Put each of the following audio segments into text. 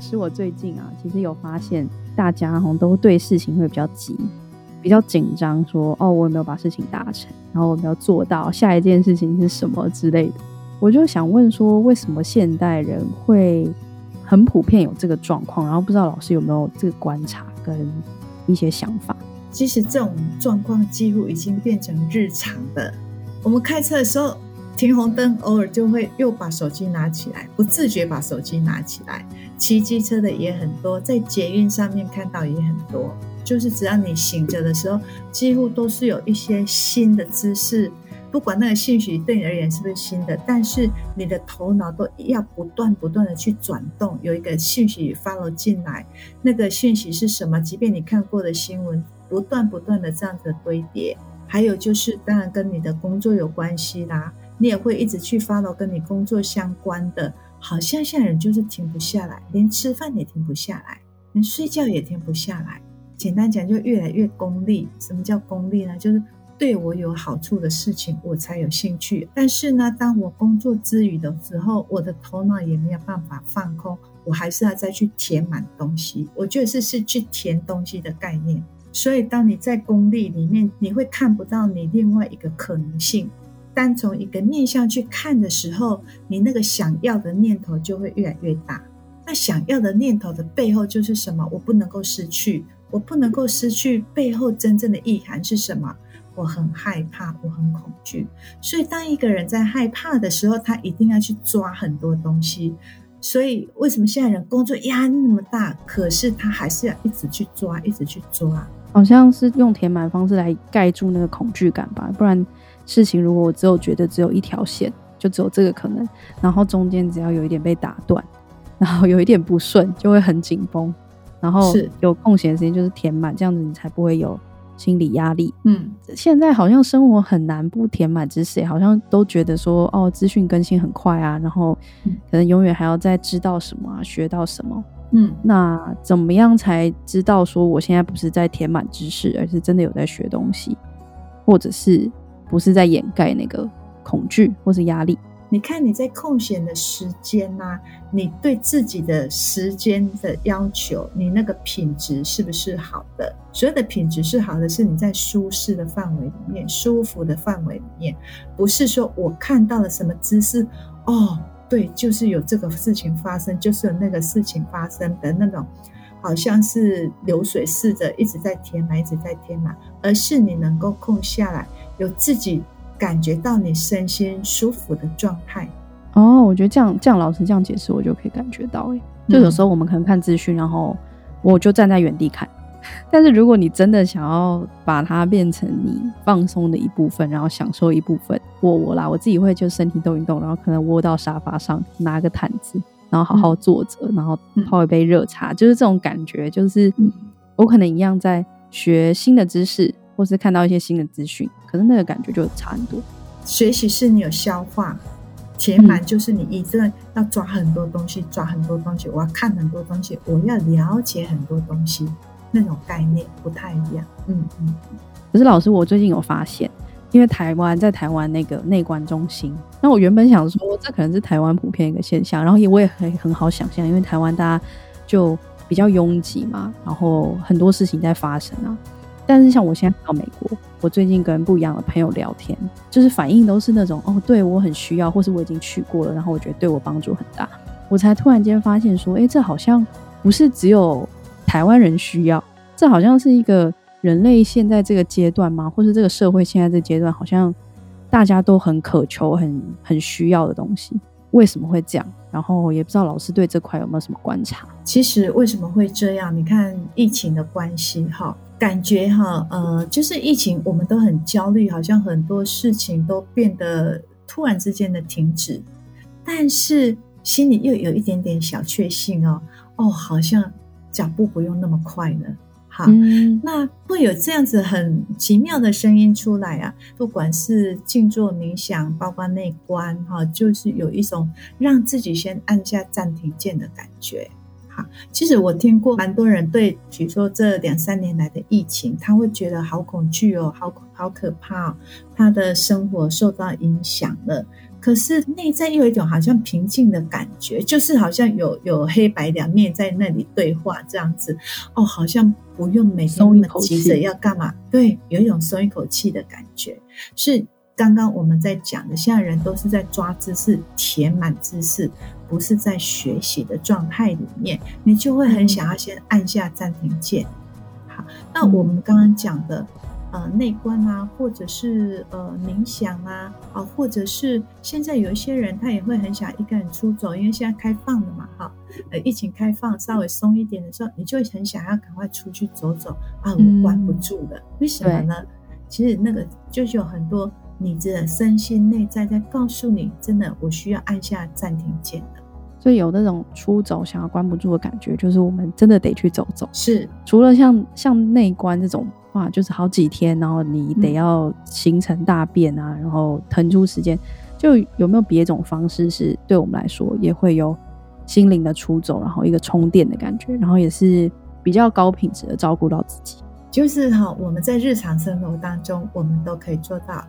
是我最近啊，其实有发现，大家好像都对事情会比较急，比较紧张，说哦，我有没有把事情达成，然后我有没有做到下一件事情是什么之类的。我就想问说，为什么现代人会很普遍有这个状况？然后不知道老师有没有这个观察跟一些想法？其实这种状况几乎已经变成日常的。我们开车的时候停红灯，偶尔就会又把手机拿起来，不自觉把手机拿起来。骑机车的也很多，在捷运上面看到也很多。就是只要你醒着的时候，几乎都是有一些新的姿势，不管那个信息对你而言是不是新的，但是你的头脑都要不断不断的去转动，有一个信息 follow 进来，那个信息是什么？即便你看过的新闻，不断不断的这样子堆叠，还有就是当然跟你的工作有关系啦，你也会一直去 follow 跟你工作相关的。好像现在人就是停不下来，连吃饭也停不下来，连睡觉也停不下来。简单讲，就越来越功利。什么叫功利呢？就是对我有好处的事情，我才有兴趣。但是呢，当我工作之余的时候，我的头脑也没有办法放空，我还是要再去填满东西。我觉得是是去填东西的概念。所以，当你在功利里面，你会看不到你另外一个可能性。单从一个面向去看的时候，你那个想要的念头就会越来越大。那想要的念头的背后就是什么？我不能够失去，我不能够失去背后真正的意涵是什么？我很害怕，我很恐惧。所以，当一个人在害怕的时候，他一定要去抓很多东西。所以，为什么现在人工作压力那么大？可是他还是要一直去抓，一直去抓。好像是用填满方式来盖住那个恐惧感吧，不然。事情如果我只有觉得只有一条线，就只有这个可能，然后中间只要有一点被打断，然后有一点不顺，就会很紧绷，然后有空闲时间就是填满，这样子你才不会有心理压力。嗯，现在好像生活很难不填满知识，好像都觉得说哦，资讯更新很快啊，然后可能永远还要再知道什么啊，学到什么。嗯，那怎么样才知道说我现在不是在填满知识，而是真的有在学东西，或者是？不是在掩盖那个恐惧或是压力。你看你在空闲的时间呐、你对自己的时间的要求，你那个品质是不是好的？所有的品质是好的，是你在舒适的范围里面、舒服的范围里面，不是说我看到了什么姿势，哦，对，就是有这个事情发生，就是有那个事情发生的那种，好像是流水似的一直在填满，一直在填满，而是你能够空下来。有自己感觉到你身心舒服的状态。哦，我觉得这样这样老师这样解释，我就可以感觉到哎，就有时候我们可能看资讯，然后我就站在原地看，但是如果你真的想要把它变成你放松的一部分，然后享受一部分，我我啦，我自己会就身体动一动，然后可能窝到沙发上，拿个毯子，然后好好坐着，然后泡一杯热茶，就是这种感觉，就是我可能一样在学新的知识。或是看到一些新的资讯，可是那个感觉就差很多。学习是你有消化，填满就是你一直要抓很多东西，抓很多东西，我要看很多东西，我要了解很多东西，那种概念不太一样。嗯嗯。可是老师，我最近有发现，因为台湾在台湾那个内观中心，那我原本想说这可能是台湾普遍一个现象，然后也我也很很好想象，因为台湾大家就比较拥挤嘛，然后很多事情在发生啊。但是像我现在到美国，我最近跟不一样的朋友聊天，就是反应都是那种哦，对我很需要，或是我已经去过了，然后我觉得对我帮助很大，我才突然间发现说，哎，这好像不是只有台湾人需要，这好像是一个人类现在这个阶段吗？或是这个社会现在这阶段，好像大家都很渴求、很很需要的东西，为什么会这样？然后也不知道老师对这块有没有什么观察？其实为什么会这样？你看疫情的关系，哈。感觉哈，呃，就是疫情，我们都很焦虑，好像很多事情都变得突然之间的停止，但是心里又有一点点小确幸哦，哦，好像脚步不用那么快了，哈，嗯、那会有这样子很奇妙的声音出来啊！不管是静坐冥想，包括内观，哈，就是有一种让自己先按下暂停键的感觉。哈，其实我听过蛮多人对，比如说这两三年来的疫情，他会觉得好恐惧哦，好好可怕哦，他的生活受到影响了。可是内在又有一种好像平静的感觉，就是好像有有黑白两面在那里对话这样子，哦，好像不用每天那么急着要干嘛，对，有一种松一口气的感觉。是刚刚我们在讲的，现在人都是在抓知识、填满知识，不是在学习的状态里面，你就会很想要先按下暂停键。好，那我们刚刚讲的。呃，内观啊，或者是呃冥想啊，啊，或者是现在有一些人他也会很想一个人出走，因为现在开放了嘛，哈，呃，疫情开放稍微松一点的时候，你就很想要赶快出去走走啊，我关不住了，嗯、为什么呢？其实那个就是有很多你的身心内在在告诉你，真的我需要按下暂停键的。所以有那种出走想要关不住的感觉，就是我们真的得去走走。是，除了像像内观这种。哇，就是好几天，然后你得要形成大变啊，嗯、然后腾出时间，就有没有别种方式是对我们来说也会有心灵的出走，然后一个充电的感觉，然后也是比较高品质的照顾到自己。就是哈，我们在日常生活当中，我们都可以做到。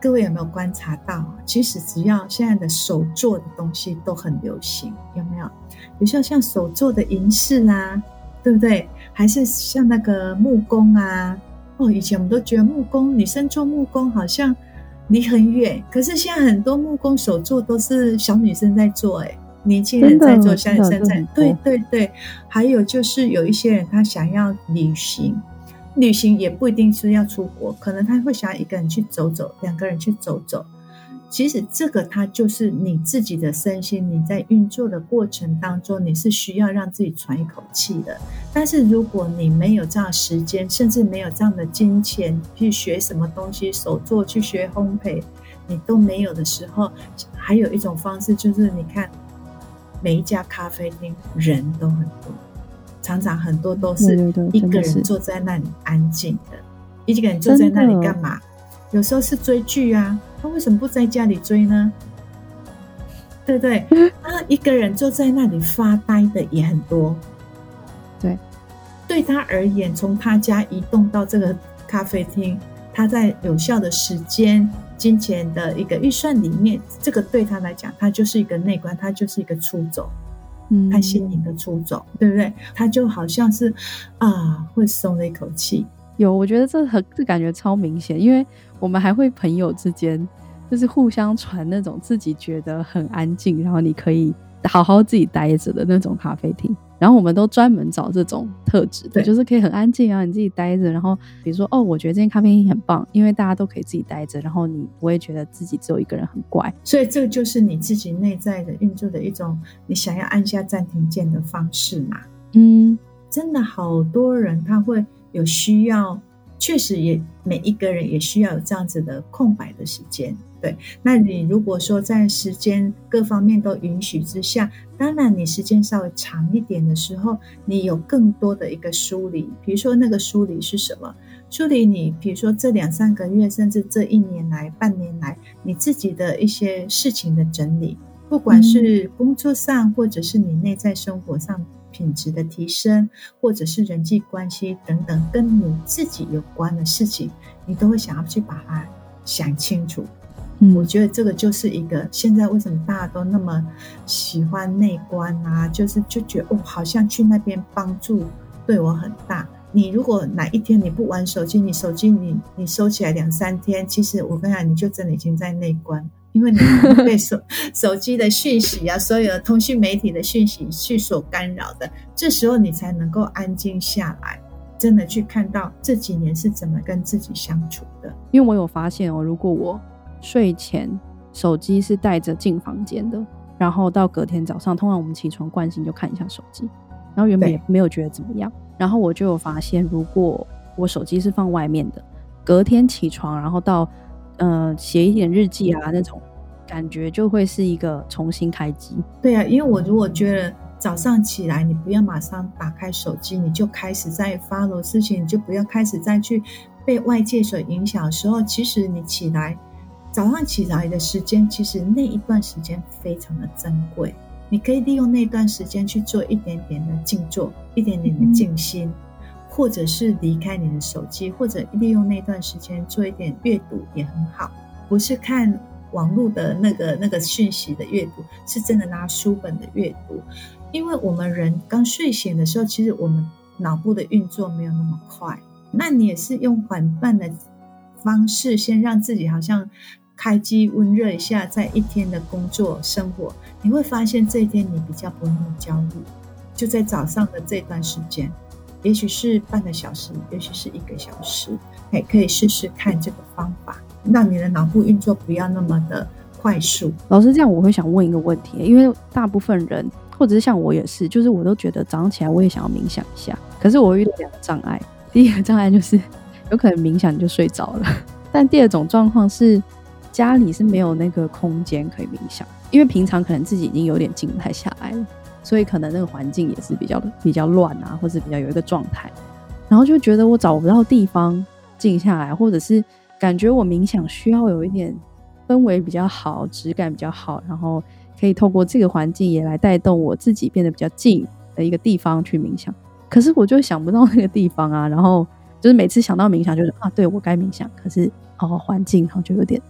各位有没有观察到啊？其实只要现在的手做的东西都很流行，有没有？比如说像手做的银饰啊，对不对？还是像那个木工啊，哦，以前我们都觉得木工女生做木工好像离很远，可是现在很多木工手做都是小女生在做，哎，年轻人在做，小女生在，对对对。还有就是有一些人他想要旅行，旅行也不一定是要出国，可能他会想要一个人去走走，两个人去走走。其实这个它就是你自己的身心，你在运作的过程当中，你是需要让自己喘一口气的。但是如果你没有这样时间，甚至没有这样的金钱去学什么东西，手作去学烘焙，你都没有的时候，还有一种方式就是，你看每一家咖啡厅人都很多，常常很多都是一个人坐在那里安静的，一个人坐在那里干嘛？有时候是追剧啊。他为什么不在家里追呢？对不对？他 一个人坐在那里发呆的也很多。对，对他而言，从他家移动到这个咖啡厅，他在有效的时间、金钱的一个预算里面，这个对他来讲，他就是一个内观，他就是一个出走，嗯，他心灵的出走，对不对？他就好像是啊，会松了一口气。有，我觉得这很这感觉超明显，因为我们还会朋友之间就是互相传那种自己觉得很安静，然后你可以好好自己待着的那种咖啡厅。然后我们都专门找这种特质的，对就是可以很安静啊，你自己待着。然后比如说，哦，我觉得这间咖啡厅很棒，因为大家都可以自己待着，然后你不会觉得自己只有一个人很怪。所以这就是你自己内在的运作的一种，你想要按下暂停键的方式嘛？嗯，真的好多人他会。有需要，确实也每一个人也需要有这样子的空白的时间。对，那你如果说在时间各方面都允许之下，当然你时间稍微长一点的时候，你有更多的一个梳理。比如说那个梳理是什么？梳理你，比如说这两三个月，甚至这一年来、半年来，你自己的一些事情的整理，不管是工作上，或者是你内在生活上。品质的提升，或者是人际关系等等，跟你自己有关的事情，你都会想要去把它想清楚。嗯，我觉得这个就是一个现在为什么大家都那么喜欢内观啊，就是就觉得哦，好像去那边帮助对我很大。你如果哪一天你不玩手机，你手机你你收起来两三天，其实我跟你讲，你就真的已经在内观。因为你被手 手机的讯息啊，所有的通讯媒体的讯息去所干扰的，这时候你才能够安静下来，真的去看到这几年是怎么跟自己相处的。因为我有发现哦，如果我睡前手机是带着进房间的，然后到隔天早上，通常我们起床惯性就看一下手机，然后原本也没有觉得怎么样，然后我就有发现，如果我手机是放外面的，隔天起床，然后到。呃，写一点日记啊，那种感觉就会是一个重新开机。对啊，因为我如果觉得早上起来，你不要马上打开手机，你就开始在 follow 事情，你就不要开始再去被外界所影响的时候，其实你起来，早上起来的时间，其实那一段时间非常的珍贵，你可以利用那段时间去做一点点的静坐，一点点的静心，嗯、或者是离开你的手机，或者利用那段时间做一点阅读也很好，不是看网络的那个那个讯息的阅读，是真的拿书本的阅读。因为我们人刚睡醒的时候，其实我们脑部的运作没有那么快。那你也是用缓慢的方式，先让自己好像开机温热一下，在一天的工作生活，你会发现这一天你比较不会那么焦虑。就在早上的这段时间，也许是半个小时，也许是一个小时，哎，可以试试看这个方法，让你的脑部运作不要那么的快速。老师，这样我会想问一个问题，因为大部分人。或者是像我也是，就是我都觉得早上起来我也想要冥想一下，可是我遇到两个障碍。第一个障碍就是有可能冥想你就睡着了，但第二种状况是家里是没有那个空间可以冥想，因为平常可能自己已经有点静不太下来了，所以可能那个环境也是比较比较乱啊，或者比较有一个状态，然后就觉得我找不到地方静下来，或者是感觉我冥想需要有一点氛围比较好，质感比较好，然后。可以透过这个环境也来带动我自己变得比较静的一个地方去冥想，可是我就想不到那个地方啊。然后就是每次想到冥想，就是啊，对，我该冥想，可是哦环境，然后就有点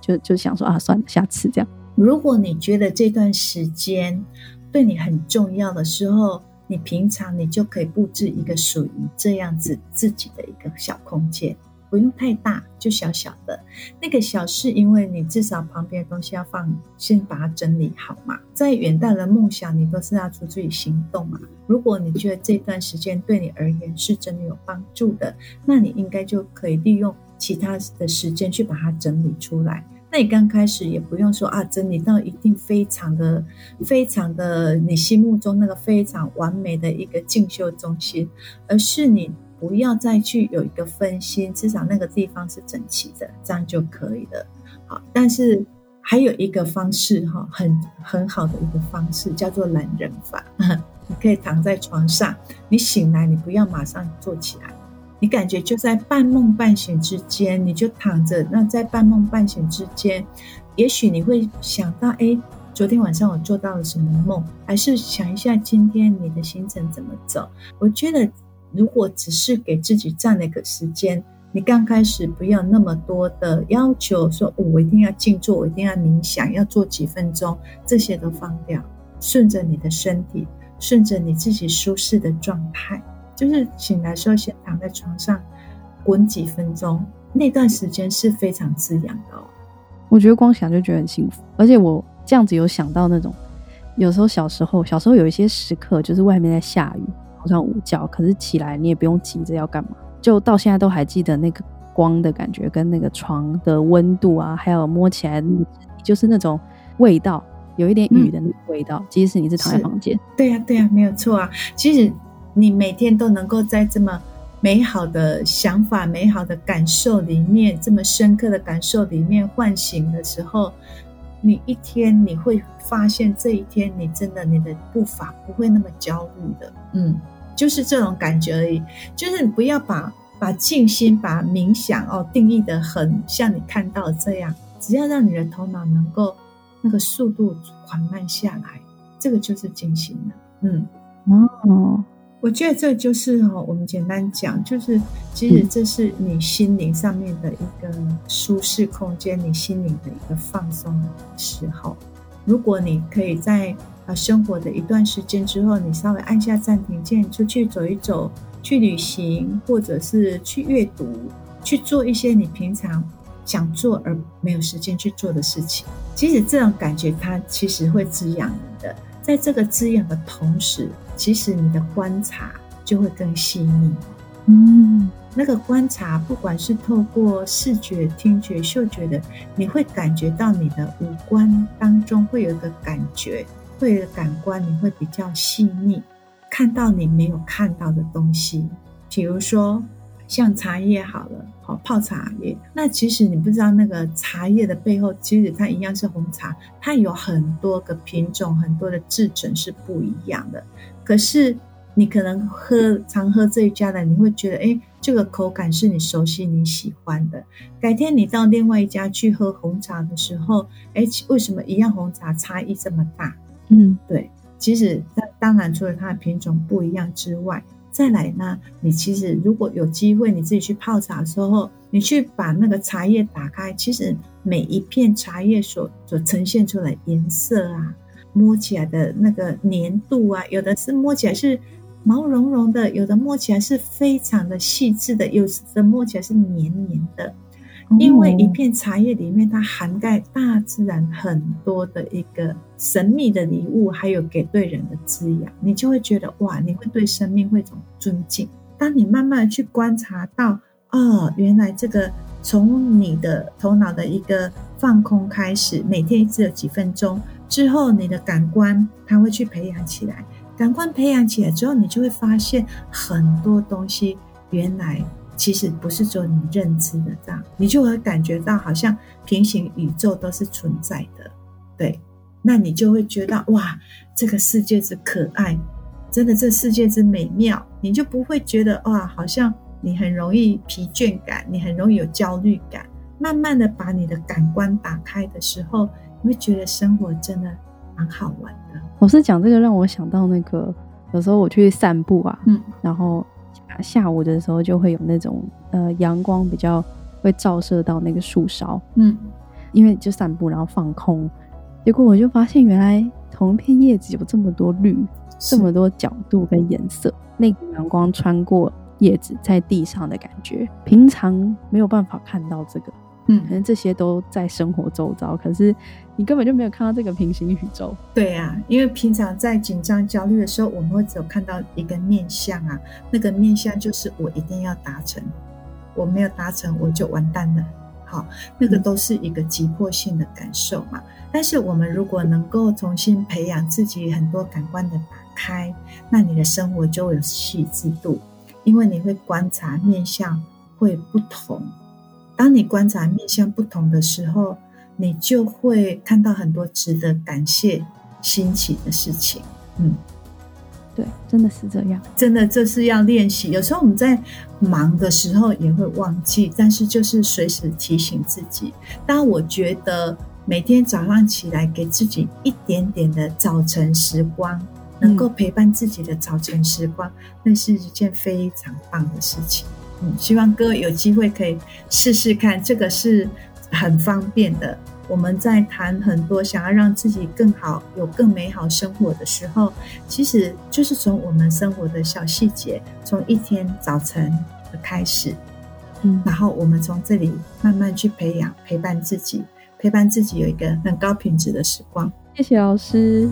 就就想说啊，算了，下次这样。如果你觉得这段时间对你很重要的时候，你平常你就可以布置一个属于这样子自己的一个小空间。不用太大，就小小的。那个小是因为你至少旁边的东西要放，先把它整理好嘛。再远大的梦想，你都是要出自己行动嘛。如果你觉得这段时间对你而言是真的有帮助的，那你应该就可以利用其他的时间去把它整理出来。那你刚开始也不用说啊，整理到一定非常的、非常的你心目中那个非常完美的一个进修中心，而是你。不要再去有一个分心，至少那个地方是整齐的，这样就可以了。好，但是还有一个方式哈，很很好的一个方式叫做懒人法。你可以躺在床上，你醒来，你不要马上坐起来，你感觉就在半梦半醒之间，你就躺着。那在半梦半醒之间，也许你会想到，哎，昨天晚上我做到了什么梦？还是想一下今天你的行程怎么走？我觉得。如果只是给自己占了一个时间，你刚开始不要那么多的要求，说我一定要静坐，我一定要冥想，要做几分钟，这些都放掉，顺着你的身体，顺着你自己舒适的状态，就是醒来时候先躺在床上滚几分钟，那段时间是非常滋养的哦。我觉得光想就觉得很幸福，而且我这样子有想到那种，有时候小时候，小时候有一些时刻，就是外面在下雨。好像午觉，可是起来你也不用急着要干嘛，就到现在都还记得那个光的感觉，跟那个床的温度啊，还有摸起来就是那种味道，有一点雨的那个味道。即使你是躺在房间，对呀，对呀，没有错啊。其实你每天都能够在这么美好的想法、美好的感受里面，这么深刻的感受里面唤醒的时候，你一天你会发现这一天你真的你的步伐不会那么焦虑的，嗯，就是这种感觉而已。就是你不要把把静心、把冥想哦定义得很像你看到的这样，只要让你的头脑能够那个速度缓慢下来，这个就是静心了。嗯，哦。我觉得这就是哦，我们简单讲，就是其实这是你心灵上面的一个舒适空间，你心灵的一个放松的时候。如果你可以在啊生活的一段时间之后，你稍微按下暂停键，出去走一走，去旅行，或者是去阅读，去做一些你平常想做而没有时间去做的事情。其实这种感觉，它其实会滋养你的。在这个滋养的同时，其实你的观察就会更细腻。嗯，那个观察，不管是透过视觉、听觉、嗅觉的，你会感觉到你的五官当中会有一个感觉，会的感官，你会比较细腻，看到你没有看到的东西。比如说，像茶叶好了，好泡茶叶。那其实你不知道那个茶叶的背后，其实它一样是红茶，它有很多个品种，很多的制程是不一样的。可是你可能喝常喝这一家的，你会觉得，哎，这个口感是你熟悉、你喜欢的。改天你到另外一家去喝红茶的时候，哎，为什么一样红茶差异这么大？嗯，对，其实那当然除了它的品种不一样之外。再来呢，你其实如果有机会，你自己去泡茶的时候，你去把那个茶叶打开，其实每一片茶叶所所呈现出来颜色啊，摸起来的那个黏度啊，有的是摸起来是毛茸茸的，有的摸起来是非常的细致的，有的摸起来是黏黏的。因为一片茶叶里面，它涵盖大自然很多的一个神秘的礼物，还有给对人的滋养，你就会觉得哇，你会对生命会一种尊敬。当你慢慢的去观察到，哦，原来这个从你的头脑的一个放空开始，每天只有几分钟之后，你的感官它会去培养起来，感官培养起来之后，你就会发现很多东西原来。其实不是说你认知的这样，你就会感觉到好像平行宇宙都是存在的，对，那你就会觉得哇，这个世界之可爱，真的这世界之美妙，你就不会觉得哇，好像你很容易疲倦感，你很容易有焦虑感。慢慢的把你的感官打开的时候，你会觉得生活真的蛮好玩的。老师讲这个让我想到那个，有时候我去散步啊，嗯，然后。下午的时候就会有那种呃阳光比较会照射到那个树梢，嗯，因为就散步然后放空，结果我就发现原来同一片叶子有这么多绿，这么多角度跟颜色，那个阳光穿过叶子在地上的感觉，平常没有办法看到这个。嗯，可能这些都在生活周遭，可是你根本就没有看到这个平行宇宙。对啊，因为平常在紧张、焦虑的时候，我们会只有看到一个面向啊，那个面向就是我一定要达成，我没有达成我就完蛋了。好，那个都是一个急迫性的感受嘛。但是我们如果能够重新培养自己很多感官的打开，那你的生活就有细致度，因为你会观察面向会不同。当你观察面向不同的时候，你就会看到很多值得感谢、新奇的事情。嗯，对，真的是这样。真的，就是要练习。有时候我们在忙的时候也会忘记，但是就是随时提醒自己。当我觉得每天早上起来，给自己一点点的早晨时光，能够陪伴自己的早晨时光，嗯，那是一件非常棒的事情。嗯，希望各位有机会可以试试看，这个是很方便的。我们在谈很多想要让自己更好、有更美好生活的时候，其实就是从我们生活的小细节，从一天早晨的开始，嗯，然后我们从这里慢慢去培养、陪伴自己，陪伴自己有一个很高品质的时光。谢谢老师。